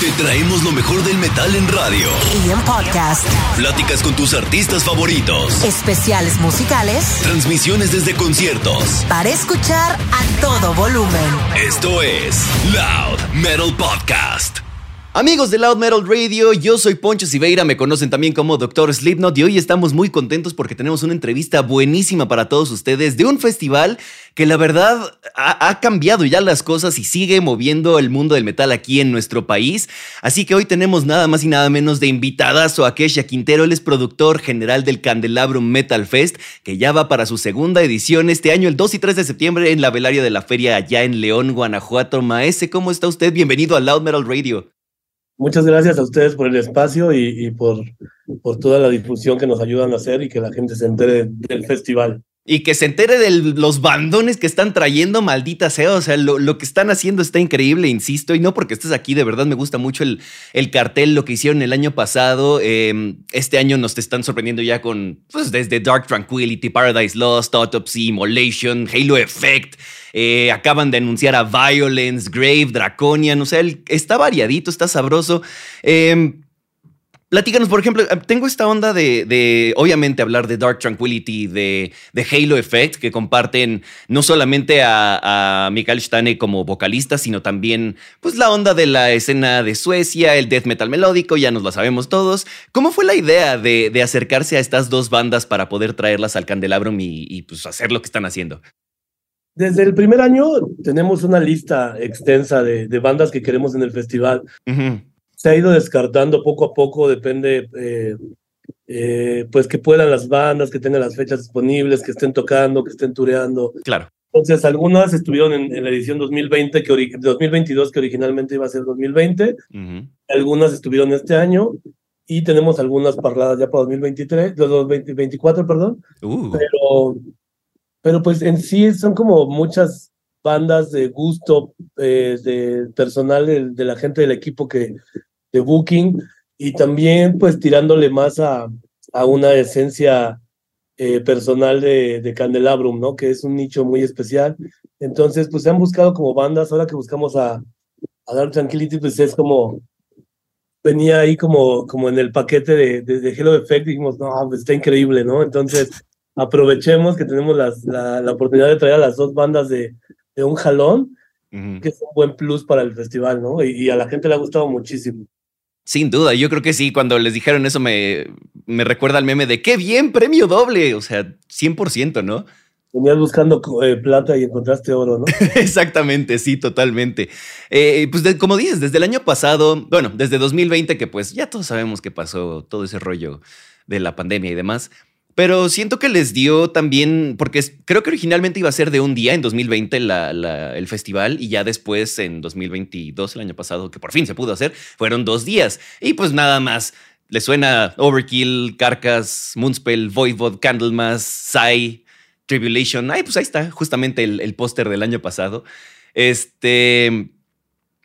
Te traemos lo mejor del metal en radio. Y en podcast. Pláticas con tus artistas favoritos. Especiales musicales. Transmisiones desde conciertos. Para escuchar a todo volumen. Esto es Loud Metal Podcast. Amigos de Loud Metal Radio, yo soy Poncho Siveira, me conocen también como Doctor Slipknot y hoy estamos muy contentos porque tenemos una entrevista buenísima para todos ustedes de un festival que la verdad ha, ha, cambiado ya las cosas y sigue moviendo el mundo del metal aquí en nuestro país. Así que hoy tenemos nada más y nada menos de invitadazo a Kesha Quintero, él es productor general del Candelabrum Metal Fest, que ya va para su segunda edición este año, el 2 y 3 de septiembre en la velaria de la feria allá en León, Guanajuato. Maese, ¿cómo está usted? Bienvenido a Loud Metal Radio. Muchas gracias a ustedes por el espacio y, por, por toda la difusión que nos ayudan a hacer y que la gente se entere del festival. Y que se entere de los bandones que están trayendo, maldita sea. O sea, lo, lo, que están haciendo está increíble, insisto. Y no porque estés aquí, de verdad me gusta mucho el, el cartel, lo que hicieron el año pasado. Eh, este año nos te están sorprendiendo ya con, pues, desde Dark Tranquility, Paradise Lost, Autopsy, Immolation, Halo Effect. Eh, acaban de anunciar a Violence, Grave, Draconian. O sea, está variadito, está sabroso. Eh, Platícanos, por ejemplo, tengo esta onda de, obviamente, hablar de Dark Tranquility, de, Halo Effect, que comparten no solamente a, a Mikael Stane como vocalista, sino también, pues, la onda de la escena de Suecia, el death metal melódico, ya nos la sabemos todos. ¿Cómo fue la idea de, acercarse a estas dos bandas para poder traerlas al Candelabrum y, y, pues, hacer lo que están haciendo? Desde el primer año tenemos una lista extensa de, de bandas que queremos en el festival. Uh -huh se ha ido descartando poco a poco, depende, eh, eh, pues que puedan las bandas, que tengan las fechas disponibles, que estén tocando, que estén tureando. Claro. Entonces, algunas estuvieron en, en la edición 2020, que 2022, que originalmente iba a ser 2020. Uh -huh. Algunas estuvieron este año y tenemos algunas parladas ya para 2023, 2024, perdón. Uh. Pero, pero pues en sí son como muchas bandas de gusto eh, de personal de, de, la gente del equipo que de Booking y también pues tirándole más a, a una esencia eh, personal de, de, Candelabrum, ¿no? Que es un nicho muy especial. Entonces, pues se han buscado como bandas, ahora que buscamos a, a Dark Tranquility, pues es como, venía ahí como, como en el paquete de, de, de Hello Effect, dijimos, no, pues está increíble, ¿no? Entonces, aprovechemos que tenemos las, la, la oportunidad de traer a las dos bandas de, de un jalón, uh -huh. que es un buen plus para el festival, ¿no? Y, y, a la gente le ha gustado muchísimo. Sin duda, yo creo que sí, cuando les dijeron eso me, me recuerda al meme de qué bien, premio doble, o sea, 100%, ¿no? Venías buscando eh, plata y encontraste oro, ¿no? Exactamente, sí, totalmente. Eh, pues de, como dices, desde el año pasado, bueno, desde 2020, que pues ya todos sabemos que pasó todo ese rollo de la pandemia y demás, pero siento que les dio también, porque creo que originalmente iba a ser de un día en 2020 la, la, el festival y ya después en 2022, el año pasado, que por fin se pudo hacer, fueron dos días. Y pues nada más, le suena Overkill, Carcass, Moonspell, Voivod, Candlemas, Psy, Tribulation. Ay, pues ahí está justamente el, póster del año pasado. Este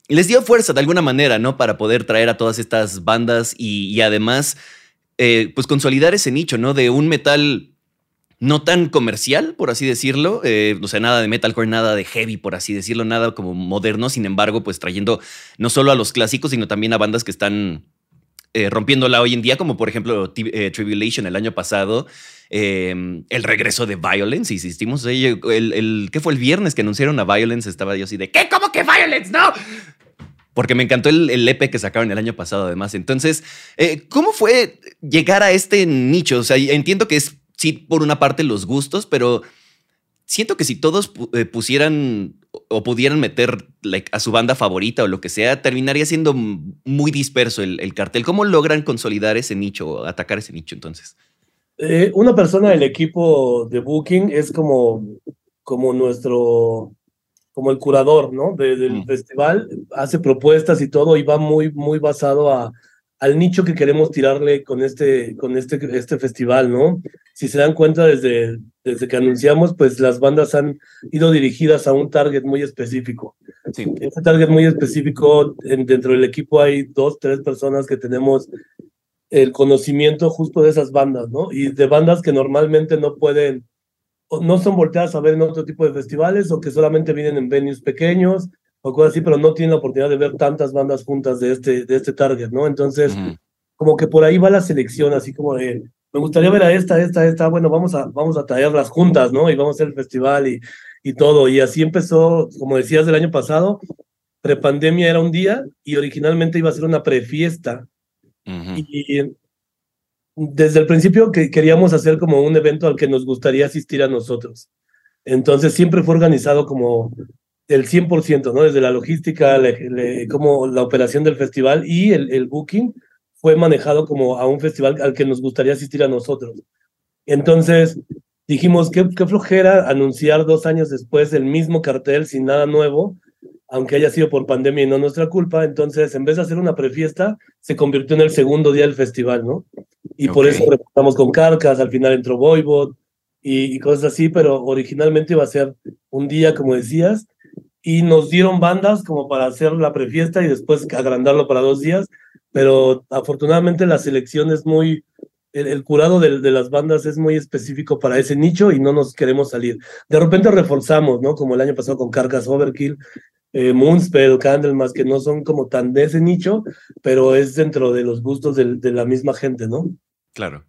les dio fuerza de alguna manera, ¿no? Para poder traer a todas estas bandas y además eh, pues consolidar ese nicho, ¿no? De un metal no tan comercial, por así decirlo, eh, o sea, nada de metalcore, nada de heavy, por así decirlo, nada como moderno, sin embargo, pues trayendo no solo a los clásicos, sino también a bandas que están eh, rompiéndola hoy en día, como por ejemplo eh, Tribulation el año pasado, eh, el regreso de Violence, insistimos, el, el, ¿qué fue el viernes que anunciaron a Violence? Estaba yo así de, ¿qué? ¿Cómo que Violence? ¡No! Porque me encantó el, el, EP que sacaron el año pasado, además. Entonces, eh, ¿cómo fue llegar a este nicho? O sea, entiendo que es, sí, por una parte los gustos, pero siento que si todos eh, pusieran o pudieran meter a su banda favorita o lo que sea, terminaría siendo muy disperso el, el cartel. ¿Cómo logran consolidar ese nicho o atacar ese nicho entonces? Eh, una persona del equipo de Booking es como, como nuestro como el curador, ¿no? De, del mm. festival, hace propuestas y todo y va muy, muy basado a, al nicho que queremos tirarle con este, con este, este festival, ¿no? Si se dan cuenta desde, desde que anunciamos, pues las bandas han ido dirigidas a un target muy específico. Sí. Ese target muy específico, en, dentro del equipo hay dos, tres personas que tenemos el conocimiento justo de esas bandas, ¿no? Y de bandas que normalmente no pueden no son volteadas a ver en otro tipo de festivales o que solamente vienen en venues pequeños o cosas así, pero no tienen la oportunidad de ver tantas bandas juntas de este, de este target, ¿no? Entonces, como que por ahí va la selección, así como de, me gustaría ver a esta, esta, esta, bueno, vamos a, vamos a traerlas juntas, ¿no? Y vamos a hacer el festival y, y todo. Y así empezó, como decías, del año pasado, prepandemia era un día y originalmente iba a ser una prefiesta. Y desde el principio que queríamos hacer como un evento al que nos gustaría asistir a nosotros. Entonces siempre fue organizado como el 100%, ¿no? Desde la logística, como la operación del festival y el, el booking fue manejado como a un festival al que nos gustaría asistir a nosotros. Entonces dijimos, qué, qué flojera anunciar dos años después el mismo cartel sin nada nuevo, aunque haya sido por pandemia y no nuestra culpa. Entonces, en vez de hacer una prefiesta, se convirtió en el segundo día del festival, ¿no? Y por eso reportamos con Carcas, al final entró Voivod y, y, cosas así, pero originalmente iba a ser un día, como decías, y nos dieron bandas como para hacer la prefiesta y después agrandarlo para dos días, pero afortunadamente la selección es muy, el, curado de, de, las bandas es muy específico para ese nicho y no nos queremos salir. De repente reforzamos, ¿no? Como el año pasado con Carcas Overkill, eh, Moonspell, Candlemas, que no son como tan de ese nicho, pero es dentro de los gustos de, la misma gente, ¿no? Claro.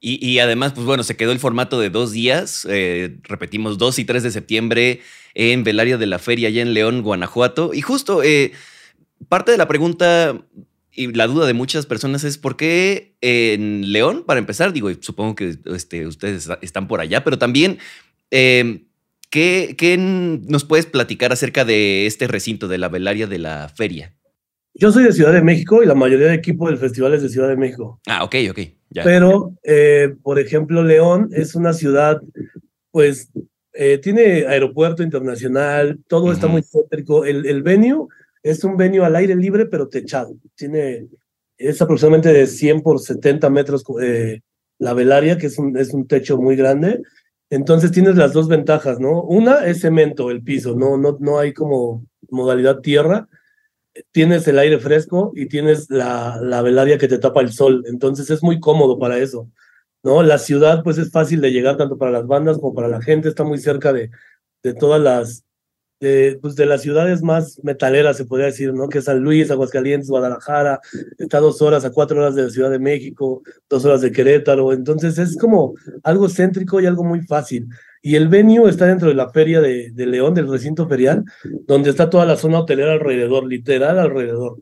Y, y, además, pues bueno, se quedó el formato de dos días. Eh, repetimos, 2 y 3 de septiembre en Velaria de la Feria, allá en León, Guanajuato. Y justo, eh, parte de la pregunta y la duda de muchas personas es por qué en León, para empezar, digo, supongo que este, ustedes están por allá, pero también, eh, ¿qué, ¿qué, nos puedes platicar acerca de este recinto de la Velaria de la Feria? Yo soy de Ciudad de México y la mayoría del equipo del festival es de Ciudad de México. Ah, ok, ok. Ya. Pero, eh, por ejemplo, León es una ciudad, pues, eh, tiene aeropuerto internacional, todo uh -huh. está muy céntrico. El, el venue es un venue al aire libre, pero techado. Tiene, es aproximadamente de 100 por 70 metros eh, la velaria, que es un, es un techo muy grande. Entonces tienes las dos ventajas, ¿no? Una es cemento, el piso, no, no, no hay como modalidad tierra. Tienes el aire fresco y tienes la, la velaria que te tapa el sol. Entonces es muy cómodo para eso. ¿no? La ciudad, pues es fácil de llegar tanto para las bandas como para la gente, está muy cerca de, de todas las, de, pues de las ciudades más metaleras, se podría decir, ¿no? Que San Luis, Aguascalientes, Guadalajara, está dos horas, a cuatro horas de la Ciudad de México, dos horas de Querétaro, entonces es como algo céntrico y algo muy fácil. Y el venue está dentro de la feria de, de León, del recinto ferial, donde está toda la zona hotelera alrededor, literal alrededor,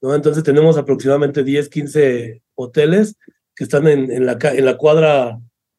¿no? Entonces tenemos aproximadamente 10, 15 hoteles que están en, en, la, en la cuadra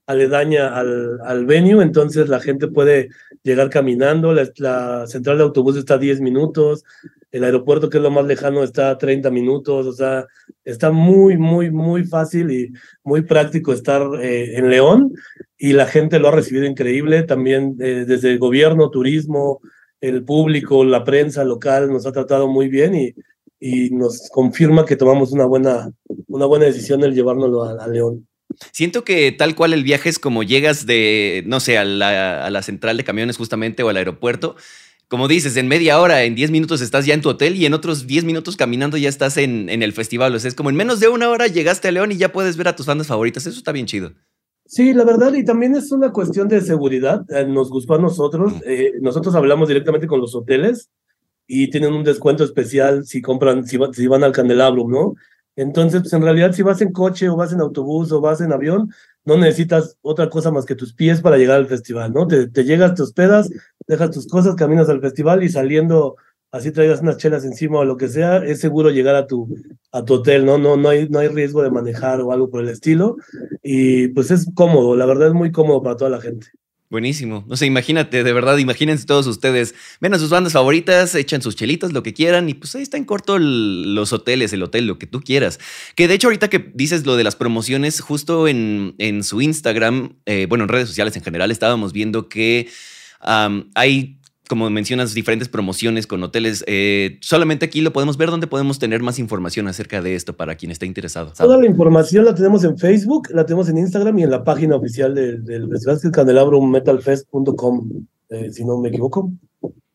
aledaña al, al venue, entonces la gente puede llegar caminando, la, central de autobús está a 10 minutos, el aeropuerto que es lo más lejano está a 30 minutos, o sea, está muy, muy, muy fácil y muy práctico estar eh, en León y la gente lo ha recibido increíble, también eh, desde el gobierno, turismo, el público, la prensa local nos ha tratado muy bien y, y nos confirma que tomamos una buena, una buena decisión el llevárnoslo a, a León. Siento que tal cual el viaje es como llegas de, no sé, a la, a la, central de camiones justamente o al aeropuerto. Como dices, en media hora, en 10 minutos estás ya en tu hotel y en otros 10 minutos caminando ya estás en, en el festival. O sea, es como en menos de una hora llegaste a León y ya puedes ver a tus bandas favoritas. Eso está bien chido. Sí, la verdad, y también es una cuestión de seguridad. Eh, nos gustó a nosotros. Eh, nosotros hablamos directamente con los hoteles y tienen un descuento especial si compran, si, si van al Candelabrum, ¿no? Entonces, pues en realidad, si vas en coche o vas en autobús o vas en avión, no necesitas otra cosa más que tus pies para llegar al festival, ¿no? Te, llegas, te hospedas, dejas tus cosas, caminas al festival y saliendo, así traigas unas chelas encima o lo que sea, es seguro llegar a tu, a tu hotel, ¿no? No, no, hay, no hay riesgo de manejar o algo por el estilo. Y pues es cómodo, la verdad es muy cómodo para toda la gente. Buenísimo. No sé, imagínate, de verdad, imagínense todos ustedes. Ven a sus bandas favoritas, echan sus chelitas, lo que quieran, y pues ahí está en corto los hoteles, el hotel, lo que tú quieras. Que de hecho, ahorita que dices lo de las promociones, justo en, en su Instagram, eh, bueno, en redes sociales en general, estábamos viendo que hay como mencionas, diferentes promociones con hoteles. Eh, solamente aquí lo podemos ver, donde podemos tener más información acerca de esto para quien esté interesado. Toda la información la tenemos en Facebook, la tenemos en Instagram y en la página oficial del, del festival, que es eh, si no me equivoco.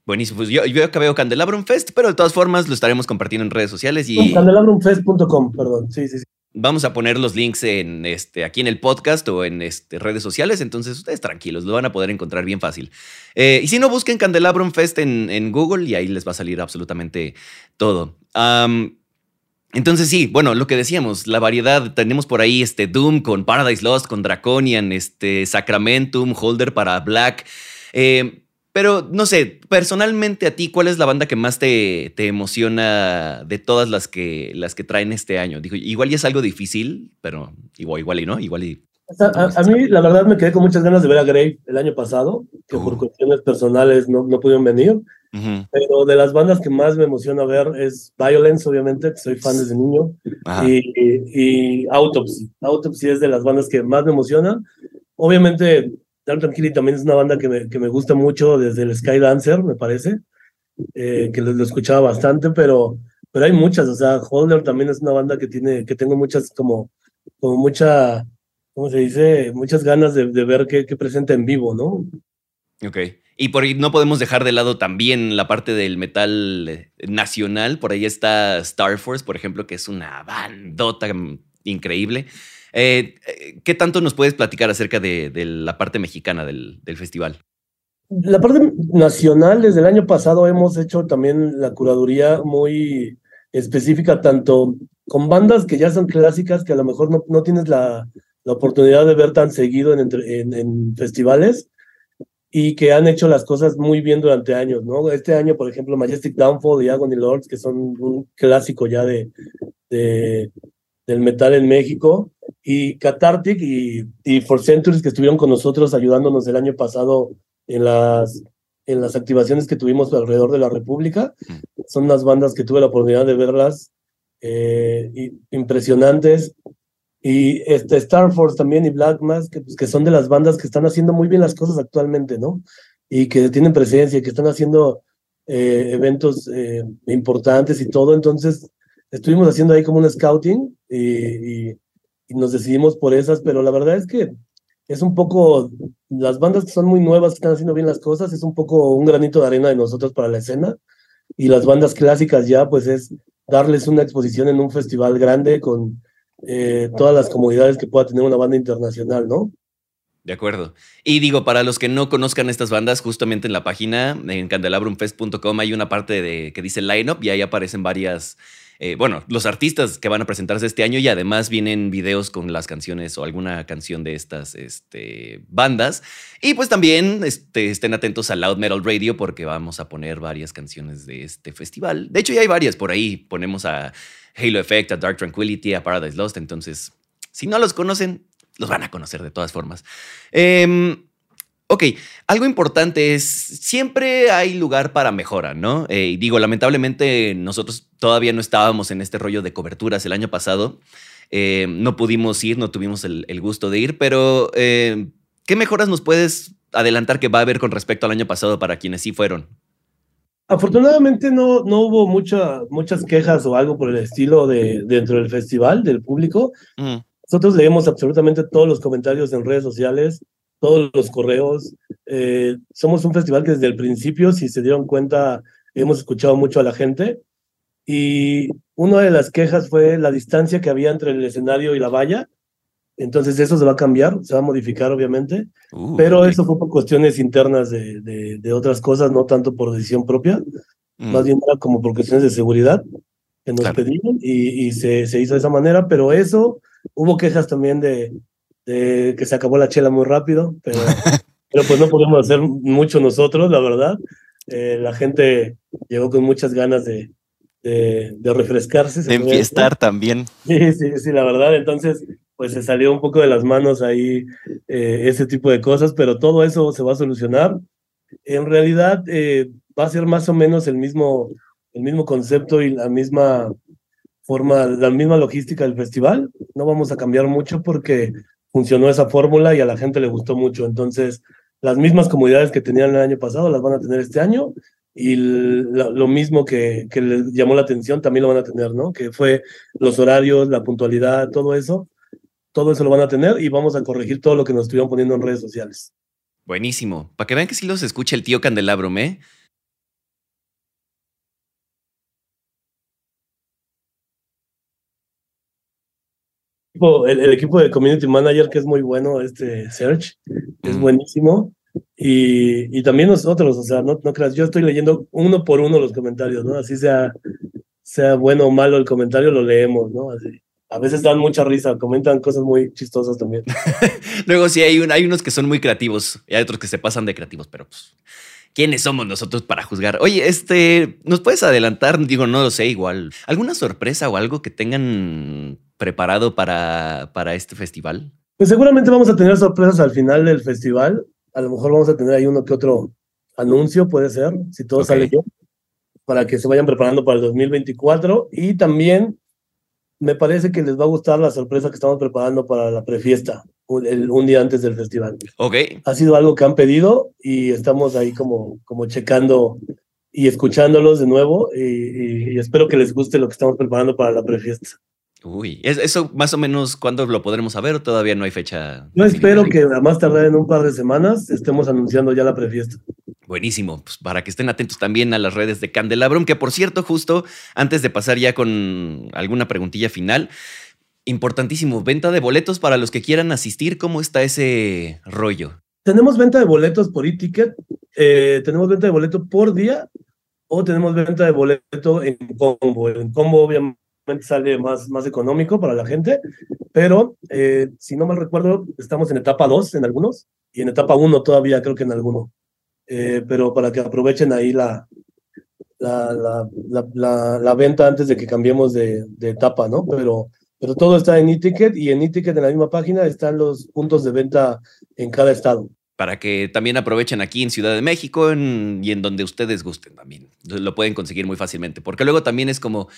Buenísimo, pues yo, yo acá veo Candelabrum Fest, pero de todas formas lo estaremos compartiendo en redes sociales y... Candelabroomfest.com, perdón, sí, sí, sí. Vamos a poner los links en este, aquí en el podcast o en este, redes sociales, entonces ustedes tranquilos, lo van a poder encontrar bien fácil. Eh, y si no, busquen Candelabrum Fest en, Google y ahí les va a salir absolutamente todo. entonces sí, bueno, lo que decíamos, la variedad, tenemos por ahí este Doom con Paradise Lost, con Draconian, este Sacramentum, Holder para Black. Eh, pero no sé, personalmente a ti, ¿cuál es la banda que más te, te emociona de todas las que, las que traen este año? Digo, igual y es algo difícil, pero igual, igual y no, igual y. A, mí, la verdad, me quedé con muchas ganas de ver a Grave el año pasado, que por uh. cuestiones personales no, no pudieron venir. Pero de las bandas que más me emociona ver es Violence, obviamente, que soy fan desde niño, y, y, Autopsy. Autopsy es de las bandas que más me emociona. Obviamente, Dark Tranquility también es una banda que me, que me gusta mucho desde el Skydancer, me parece, eh, que lo, escuchaba bastante, pero, pero hay muchas, o sea, Holder también es una banda que tiene, que tengo muchas como, como mucha, ¿cómo se dice? Muchas ganas de, ver qué, qué presenta en vivo, ¿no? Ok. Y por ahí no podemos dejar de lado también la parte del metal eh, nacional. Por ahí está Star Force, por ejemplo, que es una bandota increíble. Eh, ¿Qué tanto nos puedes platicar acerca de, la parte mexicana del, festival? La parte nacional, desde el año pasado hemos hecho también la curaduría muy específica, tanto con bandas que ya son clásicas, que a lo mejor no, no tienes la, la, oportunidad de ver tan seguido en, en, festivales, y que han hecho las cosas muy bien durante años, ¿no? Este año, por ejemplo, Majestic Downfall y Agony Lords, que son un clásico ya de, de, del metal en México, y Cathartic y, y For Centuries que estuvieron con nosotros ayudándonos el año pasado en las, en las activaciones que tuvimos alrededor de la República. Son unas bandas que tuve la oportunidad de verlas eh, impresionantes. Y este Star Force también y Black Mass, que, pues, que son de las bandas que están haciendo muy bien las cosas actualmente, ¿no? Y que tienen presencia, que están haciendo eh, eventos eh, importantes y todo. Entonces, estuvimos haciendo ahí como un scouting y, y, nos decidimos por esas, pero la verdad es que es un poco, las bandas que son muy nuevas, están haciendo bien las cosas, es un poco un granito de arena de nosotros para la escena. Y las bandas clásicas ya, pues es darles una exposición en un festival grande con eh, todas las comodidades que pueda tener una banda internacional, ¿no? De acuerdo. Y digo, para los que no conozcan estas bandas, justamente en la página, en candelabrumfest.com, hay una parte de, que dice lineup y ahí aparecen varias eh, bueno, los artistas que van a presentarse este año y además vienen videos con las canciones o alguna canción de estas este, bandas. Y pues también este, estén atentos a Loud Metal Radio porque vamos a poner varias canciones de este festival. De hecho, ya hay varias por ahí. Ponemos a Halo Effect, a Dark Tranquility, a Paradise Lost. Entonces, si no los conocen, los van a conocer de todas formas. Eh, Ok, algo importante es, siempre hay lugar para mejora, ¿no? Eh, digo, lamentablemente nosotros todavía no estábamos en este rollo de coberturas el año pasado. Eh, no pudimos ir, no tuvimos el, gusto de ir, pero eh, ¿qué mejoras nos puedes adelantar que va a haber con respecto al año pasado para quienes sí fueron? Afortunadamente no, no hubo mucha, muchas quejas o algo por el estilo de, dentro del festival, del público. Nosotros leemos absolutamente todos los comentarios en redes sociales todos los correos. Eh, somos un festival que desde el principio, si se dieron cuenta, hemos escuchado mucho a la gente. Y una de las quejas fue la distancia que había entre el escenario y la valla. Entonces eso se va a cambiar, se va a modificar obviamente, uh, pero eso fue por cuestiones internas de, de, otras cosas, no tanto por decisión propia, mm. más bien como por cuestiones de seguridad que nos pedían y, y se, se, hizo de esa manera, pero eso, hubo quejas también de, que se acabó la chela muy rápido, pero, pero pues no podemos hacer mucho nosotros, la verdad. Eh, la gente llegó con muchas ganas de, de, refrescarse. De enfiestar también. Sí, sí, sí, la verdad. Entonces, pues se salió un poco de las manos ahí eh, ese tipo de cosas, pero todo eso se va a solucionar. En realidad eh, va a ser más o menos el mismo, el mismo concepto y la misma forma, la misma logística del festival. No vamos a cambiar mucho porque funcionó esa fórmula y a la gente le gustó mucho. Entonces, las mismas comodidades que tenían el año pasado las van a tener este año y lo, mismo que, que les llamó la atención también lo van a tener, ¿no? Que fue los horarios, la puntualidad, todo eso. Todo eso lo van a tener y vamos a corregir todo lo que nos estuvieron poniendo en redes sociales. Buenísimo. Para que vean que sí los escucha el tío Candelabro, ¿eh? Equipo, el, equipo de community manager que es muy bueno, este Search, es buenísimo. Y, y, también nosotros, o sea, no, no creas, yo estoy leyendo uno por uno los comentarios, ¿no? Así sea, sea bueno o malo el comentario, lo leemos, ¿no? Así. A veces dan mucha risa, comentan cosas muy chistosas también. Luego sí, hay, un, hay unos que son muy creativos y hay otros que se pasan de creativos, pero pues, ¿quiénes somos nosotros para juzgar? Oye, este, ¿nos puedes adelantar? Digo, no lo sé, igual. ¿Alguna sorpresa o algo que tengan preparado para, para este festival? Pues seguramente vamos a tener sorpresas al final del festival. A lo mejor vamos a tener ahí uno que otro anuncio, puede ser, si todo sale bien, para que se vayan preparando para el 2024. Y también me parece que les va a gustar la sorpresa que estamos preparando para la prefiesta, un, un día antes del festival. Ok. Ha sido algo que han pedido y estamos ahí como, como checando y escuchándolos de nuevo y, y espero que les guste lo que estamos preparando para la prefiesta. Uy, ¿eso más o menos cuándo lo podremos saber todavía no hay fecha? Yo espero que a más tardar en un par de semanas estemos anunciando ya la prefiesta. Buenísimo, pues para que estén atentos también a las redes de Candelabrum, que por cierto, justo antes de pasar ya con alguna preguntilla final, importantísimo, venta de boletos para los que quieran asistir, ¿cómo está ese rollo? Tenemos venta de boletos por e-ticket, eh, tenemos venta de boleto por día o tenemos venta de boleto en combo. En combo, obviamente sale más, más económico para la gente, pero eh, si no mal recuerdo, estamos en etapa 2 en algunos y en etapa 1 todavía creo que en alguno. Eh, pero para que aprovechen ahí la, la, la, la, la venta antes de que cambiemos de, de, etapa, ¿no? Pero, pero todo está en e-ticket y en e-ticket en la misma página están los puntos de venta en cada estado para que también aprovechen aquí en Ciudad de México y en donde ustedes gusten también. Lo pueden conseguir muy fácilmente, porque luego también es como,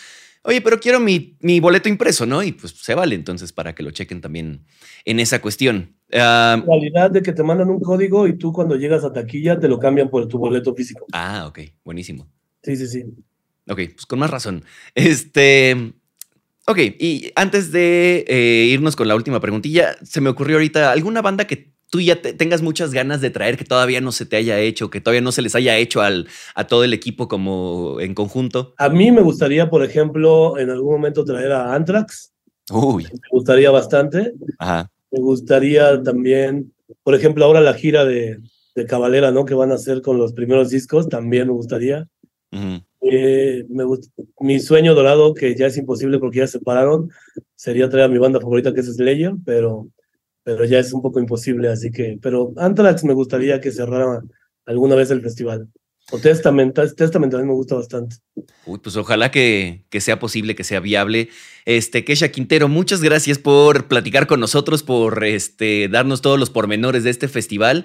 oye, pero quiero mi, mi, boleto impreso, ¿no? Y pues se vale entonces para que lo chequen también en esa cuestión. Uh, la realidad de que te mandan un código y tú cuando llegas a taquilla te lo cambian por tu boleto físico. Ah, ok, buenísimo. Sí, sí, sí. Ok, pues con más razón. Este... Ok, y antes de eh, irnos con la última preguntilla, se me ocurrió ahorita alguna banda que tú ya tengas muchas ganas de traer que todavía no se te haya hecho, que todavía no se les haya hecho al, a todo el equipo como en conjunto? A mí me gustaría, por ejemplo, en algún momento traer a Anthrax. Uy. Me gustaría bastante. Ajá. Me gustaría también, por ejemplo, ahora la gira de, de Cabalera, ¿no? Que van a hacer con los primeros discos, también me gustaría. Eh, me gust mi sueño dorado, que ya es imposible porque ya se separaron, sería traer a mi banda favorita que es Slayer, pero pero ya es un poco imposible, así que, pero Anthrax me gustaría que cerrara alguna vez el festival. O Testament, Testament también me gusta bastante. Pues ojalá que, que, sea posible, que sea viable. Este, Kesha Quintero, muchas gracias por platicar con nosotros, por este, darnos todos los pormenores de este festival.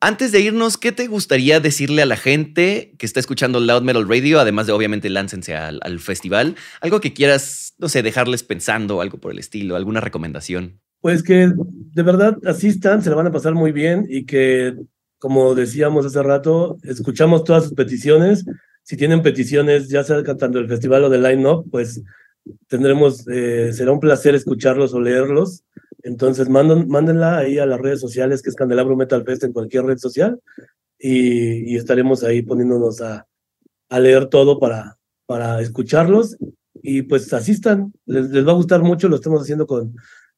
Antes de irnos, ¿qué te gustaría decirle a la gente que está escuchando Loud Metal Radio? Además de, obviamente, láncense al, al festival. Algo que quieras, no sé, dejarles pensando, algo por el estilo, alguna recomendación. Pues que de verdad asistan, se la van a pasar muy bien y que, como decíamos hace rato, escuchamos todas sus peticiones. Si tienen peticiones, ya sea cantando el festival o del line-up, pues tendremos, eh, será un placer escucharlos o leerlos. Entonces, manden, mándenla ahí a las redes sociales, que es Candelabro Metal Fest en cualquier red social, y, y estaremos ahí poniéndonos a, a leer todo para, para escucharlos. Y pues asistan, les, les va a gustar mucho, lo estamos haciendo con,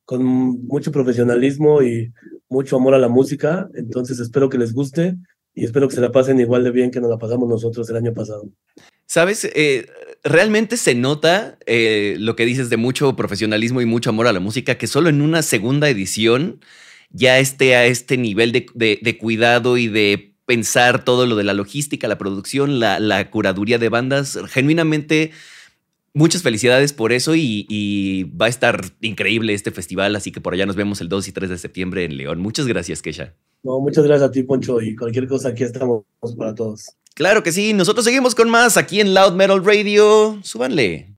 con mucho profesionalismo y mucho amor a la música. Entonces espero que les guste y espero que se la pasen igual de bien que nos la pasamos nosotros el año pasado. Sabes, eh, realmente se nota eh, lo que dices de mucho profesionalismo y mucho amor a la música, que solo en una segunda edición ya esté a este nivel de, de, de cuidado y de pensar todo lo de la logística, la producción, la, la curaduría de bandas. Genuinamente Muchas felicidades por eso y, y, va a estar increíble este festival, así que por allá nos vemos el 2 y 3 de septiembre en León. Muchas gracias, Kesha. No, muchas gracias a ti, Poncho, y cualquier cosa aquí estamos para todos. Claro que sí, nosotros seguimos con más aquí en Loud Metal Radio. Súbanle.